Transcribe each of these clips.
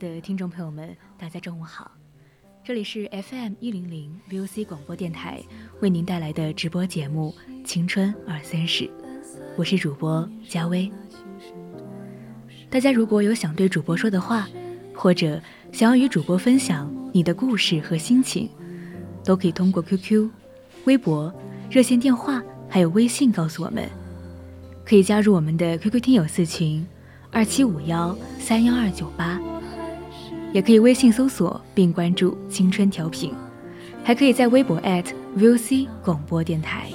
的听众朋友们，大家中午好，这里是 FM 一零零 VOC 广播电台为您带来的直播节目《青春二三事》，我是主播佳薇。大家如果有想对主播说的话，或者想要与主播分享你的故事和心情，都可以通过 QQ、微博、热线电话还有微信告诉我们，可以加入我们的 QQ 听友四群二七五幺三幺二九八。也可以微信搜索并关注“青春调频”，还可以在微博 @VOC 广播电台。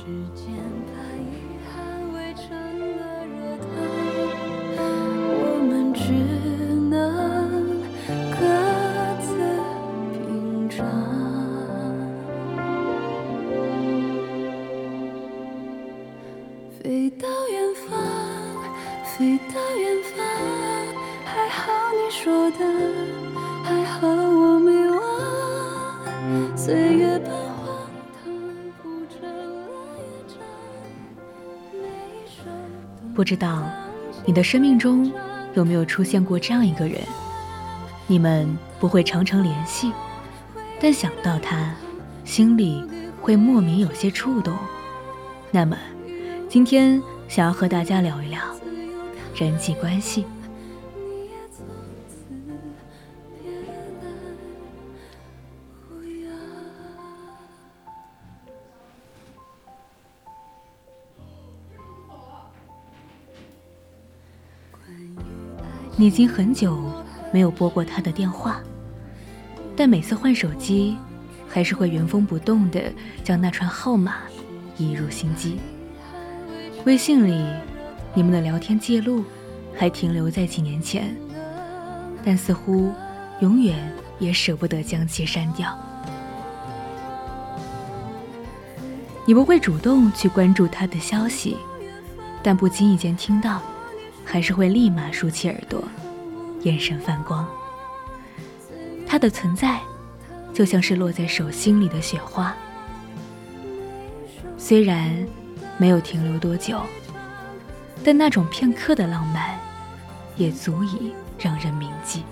不知道你的生命中有没有出现过这样一个人？你们不会常常联系，但想到他，心里会莫名有些触动。那么，今天想要和大家聊一聊人际关系。已经很久没有拨过他的电话，但每次换手机，还是会原封不动的将那串号码移入心机。微信里，你们的聊天记录还停留在几年前，但似乎永远也舍不得将其删掉。你不会主动去关注他的消息，但不经意间听到。还是会立马竖起耳朵，眼神泛光。它的存在，就像是落在手心里的雪花，虽然没有停留多久，但那种片刻的浪漫，也足以让人铭记。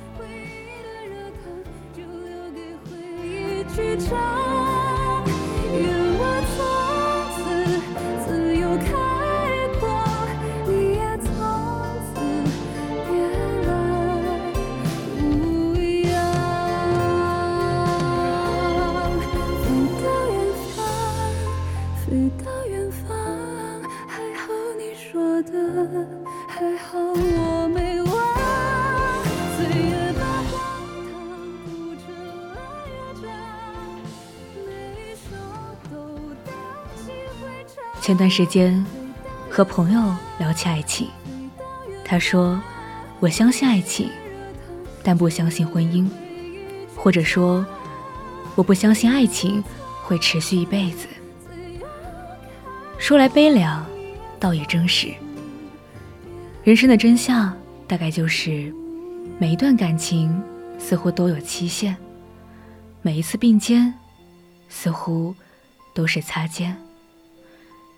前段时间，和朋友聊起爱情，他说：“我相信爱情，但不相信婚姻，或者说，我不相信爱情会持续一辈子。”说来悲凉，倒也真实。人生的真相大概就是，每一段感情似乎都有期限，每一次并肩，似乎都是擦肩。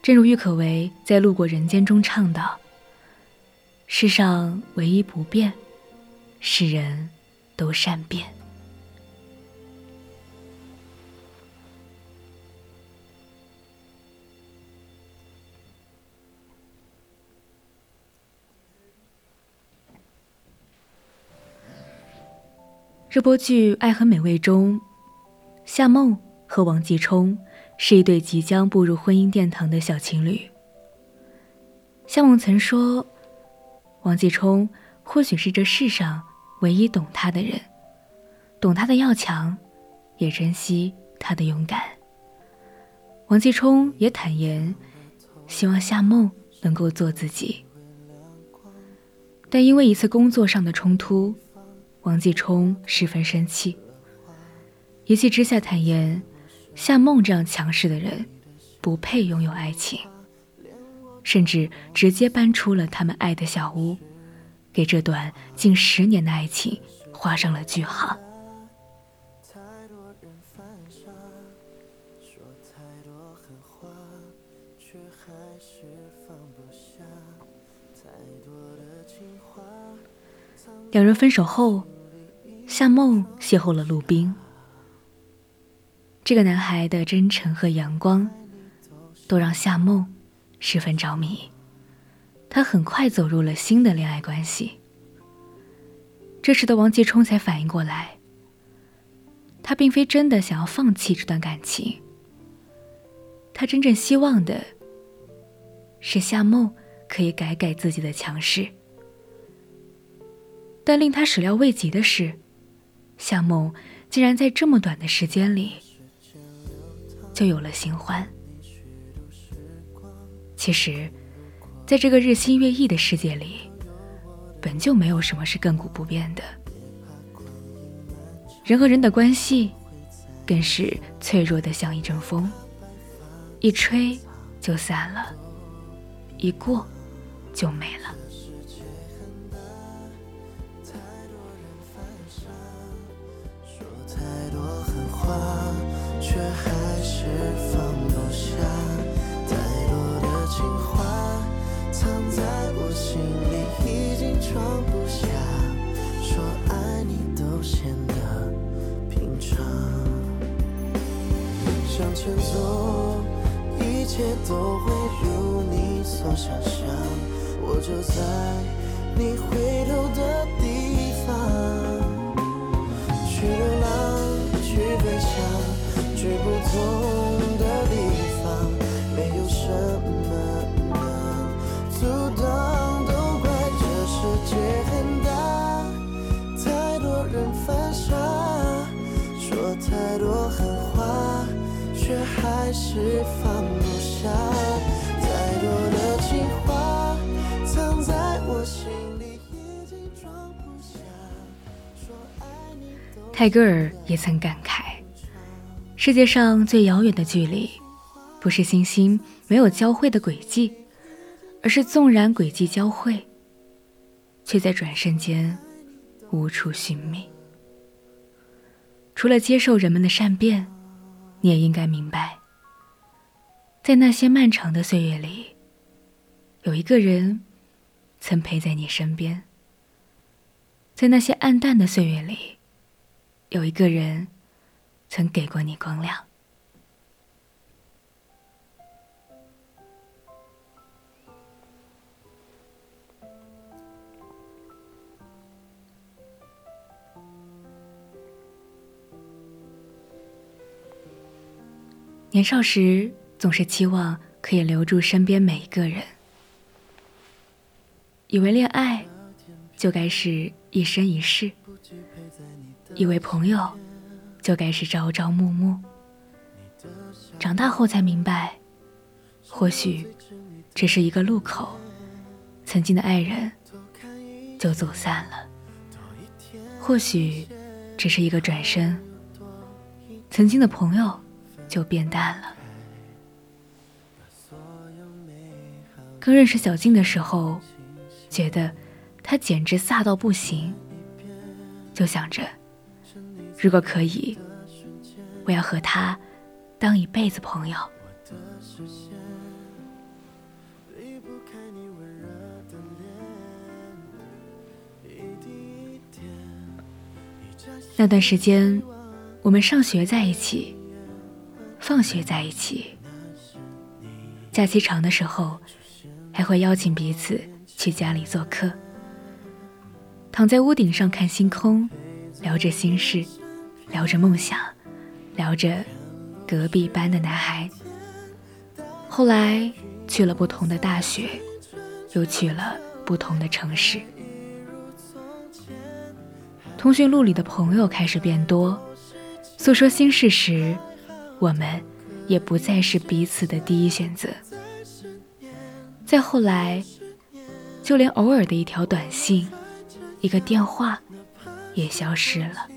正如郁可唯在路过人间中唱的世上唯一不变是人都善变。热播剧爱很美味中夏梦和王继冲是一对即将步入婚姻殿堂的小情侣。夏梦曾说：“王继冲或许是这世上唯一懂他的人，懂他的要强，也珍惜他的勇敢。”王继冲也坦言，希望夏梦能够做自己。但因为一次工作上的冲突，王继冲十分生气，一气之下坦言，夏梦这样强势的人不配拥有爱情，甚至直接搬出了他们爱的小屋，给这段近十年的爱情画上了句号。两人分手后，夏梦邂逅了陆冰。这个男孩的真诚和阳光，都让夏梦十分着迷。他很快走入了新的恋爱关系。这时的王继冲才反应过来，他并非真的想要放弃这段感情。他真正希望的，是夏梦可以改改自己的强势。但令他始料未及的是，夏梦竟然在这么短的时间里就有了新欢。其实，在这个日新月异的世界里，本就没有什么是亘古不变的。人和人的关系，更是脆弱的像一阵风，一吹就散了，一过就没了。前走，一切都会如你所想象。我就在你回头的地方，去流浪，去飞翔，去不同是放不下，太多的情话藏在我心里，已经装不下。说爱你泰戈尔也曾感慨：世界上最遥远的距离，不是星星没有交汇的轨迹，而是纵然轨迹交汇，却在转瞬间无处寻觅。除了接受人们的善变。你也应该明白，在那些漫长的岁月里，有一个人曾陪在你身边；在那些暗淡的岁月里，有一个人曾给过你光亮。年少时总是期望可以留住身边每一个人，以为恋爱就该是一生一世，以为朋友就该是朝朝暮暮。长大后才明白，或许只是一个路口，曾经的爱人就走散了；或许只是一个转身，曾经的朋友。就变淡了。刚认识小静的时候，觉得她简直飒到不行，就想着，如果可以，我要和她当一辈子朋友。那段时间，我们上学在一起。放学在一起，假期长的时候，还会邀请彼此去家里做客，躺在屋顶上看星空，聊着心事，聊着梦想，聊着隔壁班的男孩。后来去了不同的大学，又去了不同的城市。通讯录里的朋友开始变多，诉说心事时，我们也不再是彼此的第一选择。再后来，就连偶尔的一条短信、一个电话，也消失了。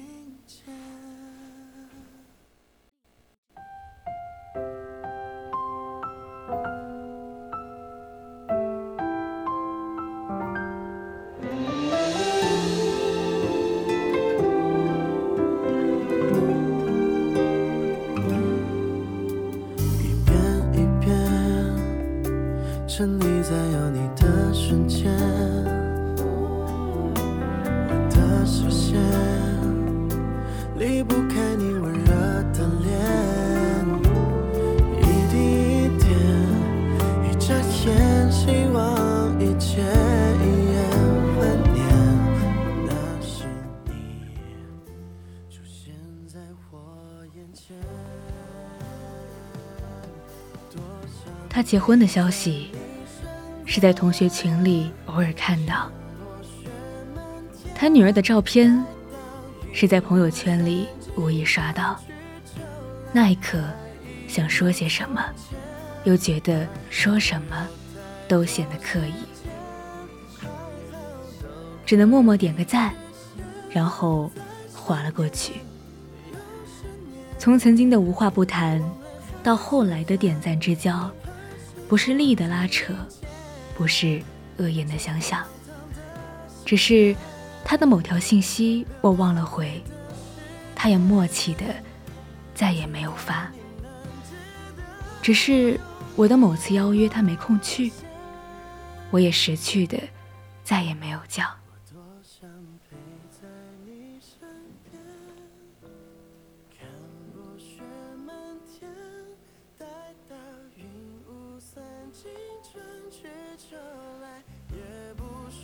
结婚的消息。是在同学群里偶尔看到，他女儿的照片是在朋友圈里无意刷到。那一刻，想说些什么，又觉得说什么都显得刻意，只能默默点个赞，然后划了过去。从曾经的无话不谈，到后来的点赞之交，不是利益的拉扯。不是恶言的相向，只是他的某条信息我忘了回，他也默契的再也没有发。只是我的某次邀约他没空去，我也识趣的再也没有叫。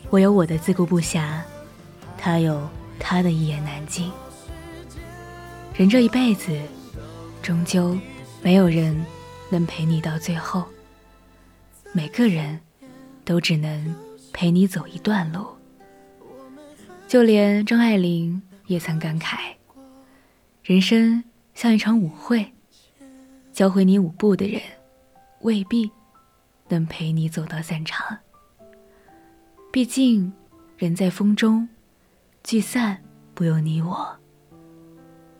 我有我的自顾不暇，他有他的一言难尽。人这一辈子，终究没有人能陪你到最后。每个人都只能陪你走一段路。就连张爱玲也曾感慨：人生像一场舞会，教会你舞步的人，未必能陪你走到散场。毕竟，人在风中，聚散不由你我。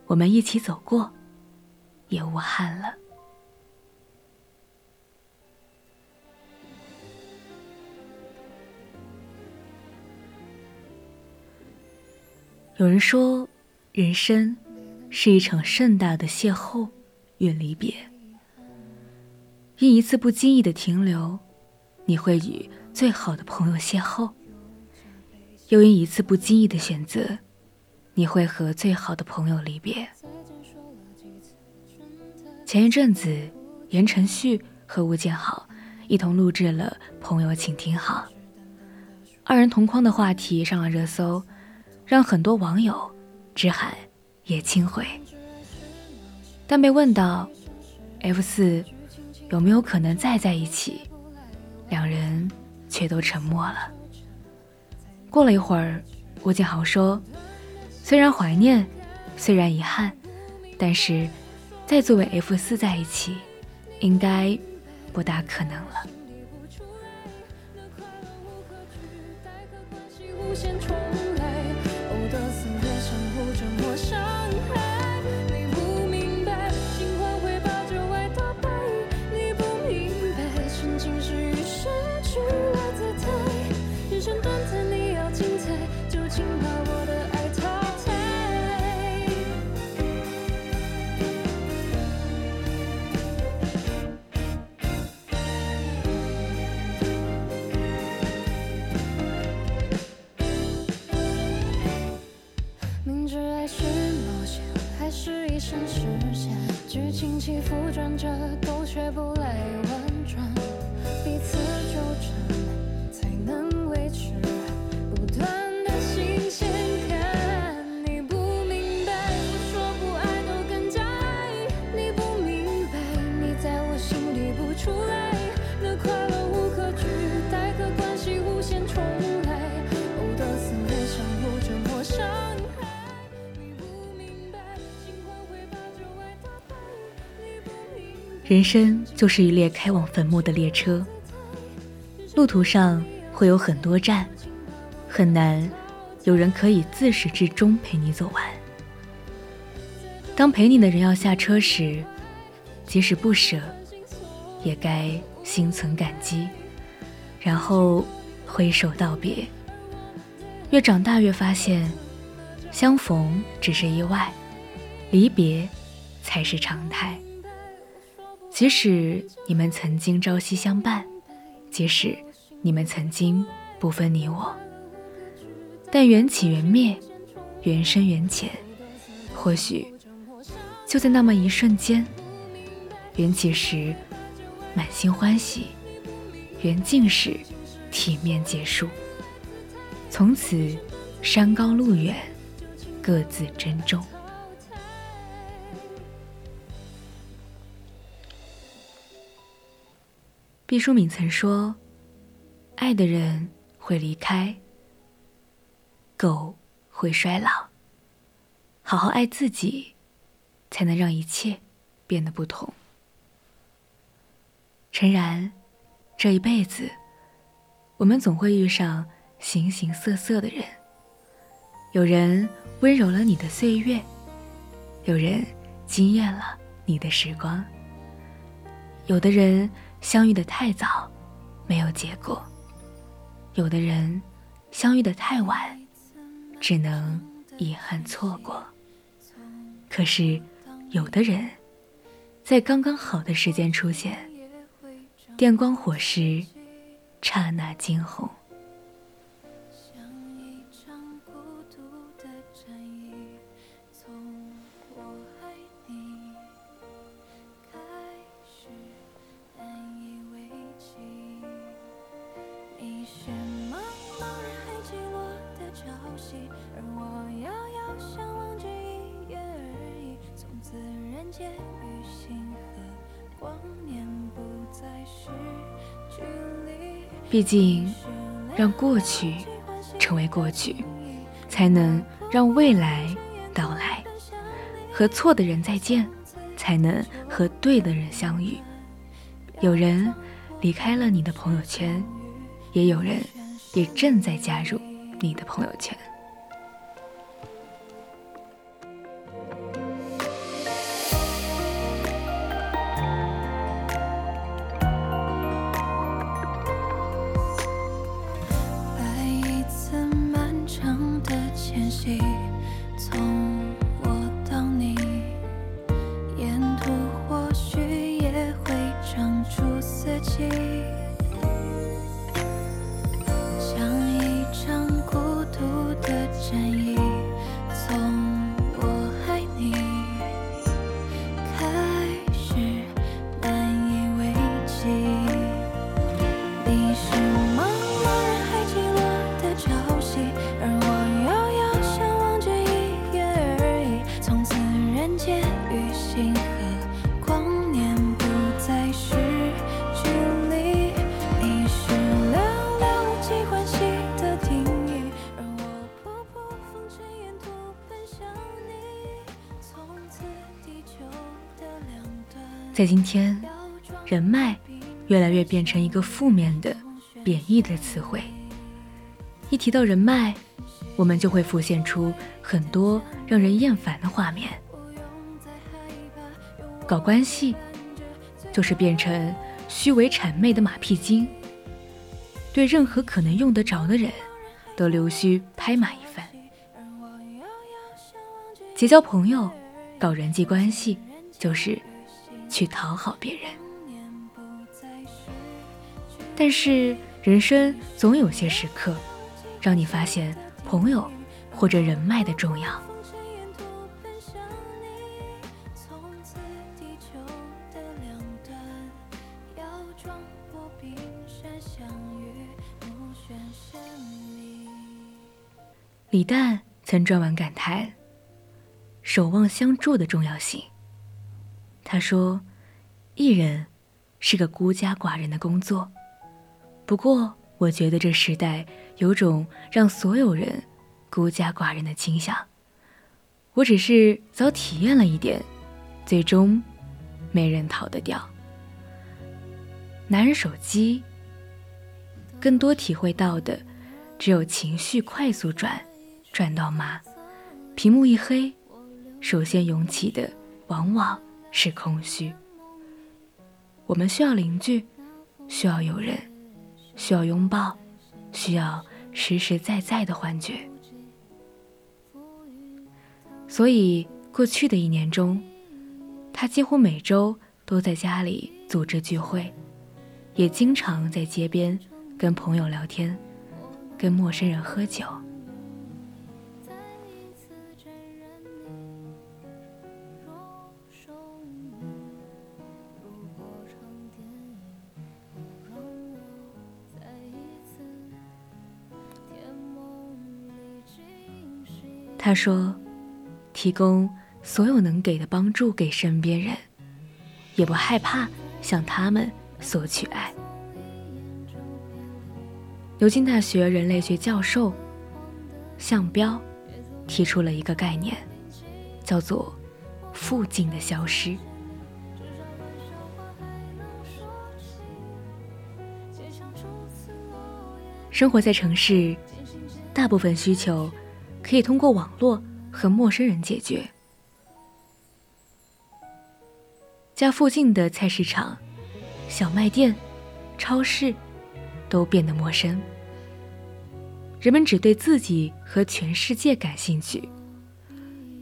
我们一起走过，也无憾了。有人说，人生是一场盛大的邂逅与离别。因一次不经意的停留，你会与。最好的朋友邂逅，又因一次不经意的选择，你会和最好的朋友离别。前一阵子，言承旭和吴建豪一同录制了《朋友，请听好》，二人同框的话题上了热搜，让很多网友直喊也亲回。但被问到 F 四有没有可能再在一起，两人。却都沉默了。过了一会儿，吴建豪说：“虽然怀念，虽然遗憾，但是再作为 F 四在一起，应该不大可能了。”起伏转折，都学不来婉转，彼此纠缠，人生就是一列开往坟墓的列车，路途上会有很多站，很难有人可以自始至终陪你走完。当陪你的人要下车时，即使不舍，也该心存感激，然后挥手道别。越长大越发现，相逢只是意外，离别才是常态。即使你们曾经朝夕相伴，即使你们曾经不分你我，但缘起缘灭，缘深缘浅，或许就在那么一瞬间，缘起时满心欢喜，缘尽时体面结束，从此山高路远，各自珍重。毕淑敏曾说：“爱的人会离开，狗会衰老。好好爱自己，才能让一切变得不同。”诚然，这一辈子，我们总会遇上形形色色的人。有人温柔了你的岁月，有人惊艳了你的时光，有的人。相遇的太早，没有结果；有的人相遇的太晚，只能遗憾错过。可是，有的人，在刚刚好的时间出现，电光火石，刹那惊鸿。毕竟，让过去成为过去，才能让未来到来；和错的人再见，才能和对的人相遇。有人离开了你的朋友圈，也有人也正在加入你的朋友圈。在今天，人脉越来越变成一个负面的、贬义的词汇。一提到人脉，我们就会浮现出很多让人厌烦的画面。搞关系，就是变成虚伪谄媚的马屁精，对任何可能用得着的人，都溜须拍马一番。结交朋友，搞人际关系，就是。去讨好别人，但是人生总有些时刻，让你发现朋友或者人脉的重要。李诞曾撰文感叹守望相助的重要性。他说：“艺人是个孤家寡人的工作，不过我觉得这时代有种让所有人孤家寡人的倾向。我只是早体验了一点，最终没人逃得掉。”拿人手机，更多体会到的只有情绪快速转，转到麻，屏幕一黑，首先涌起的往往是空虚。我们需要邻居，需要有人，需要拥抱，需要实实在在的幻觉。所以，过去的一年中，他几乎每周都在家里组织聚会，也经常在街边跟朋友聊天，跟陌生人喝酒。他说：“提供所有能给的帮助给身边人，也不害怕向他们索取爱。”牛津大学人类学教授向彪提出了一个概念，叫做“附近的消失”。生活在城市，大部分需求。可以通过网络和陌生人解决。家附近的菜市场、小卖店、超市都变得陌生。人们只对自己和全世界感兴趣。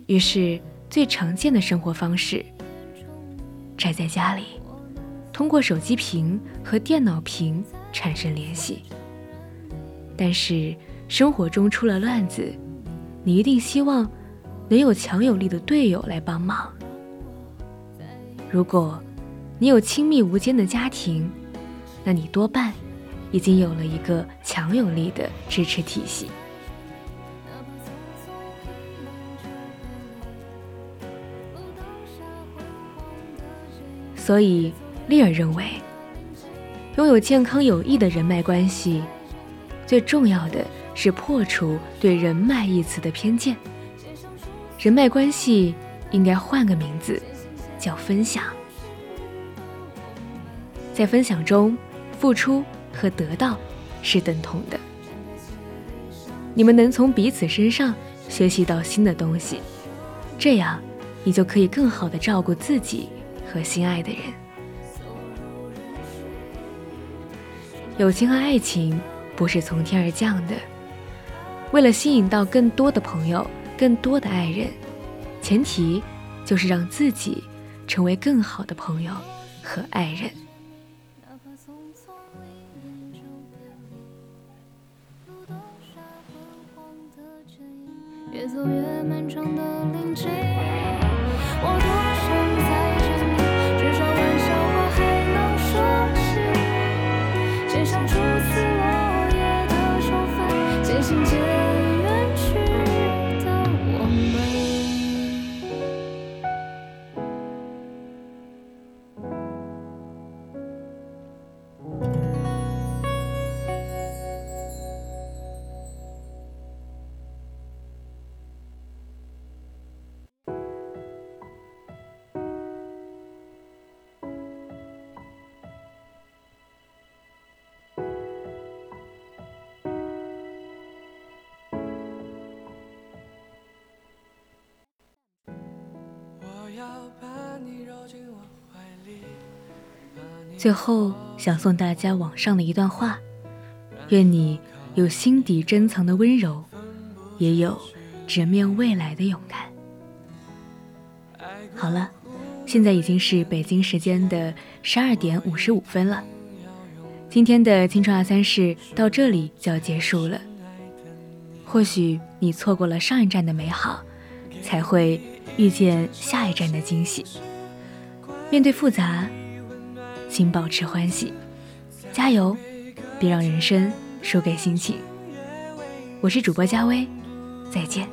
于是，最常见的生活方式：宅在家里，通过手机屏和电脑屏产生联系。但是，生活中出了乱子。你一定希望能有强有力的队友来帮忙。如果你有亲密无间的家庭，那你多半已经有了一个强有力的支持体系。所以，利尔认为，拥有健康有益的人脉关系，最重要的。是破除对“人脉”一词的偏见。人脉关系应该换个名字，叫分享。在分享中，付出和得到是等同的。你们能从彼此身上学习到新的东西，这样你就可以更好的照顾自己和心爱的人。友情和爱情不是从天而降的。为了吸引到更多的朋友、更多的爱人，前提就是让自己成为更好的朋友和爱人。越走越漫长的林径，最后，想送大家网上的一段话：愿你有心底珍藏的温柔，也有直面未来的勇敢。好了，现在已经是北京时间的十二点五十五分了。今天的青春二三事到这里就要结束了。或许你错过了上一站的美好，才会遇见下一站的惊喜。面对复杂。请保持欢喜，加油，别让人生输给心情。我是主播佳薇，再见。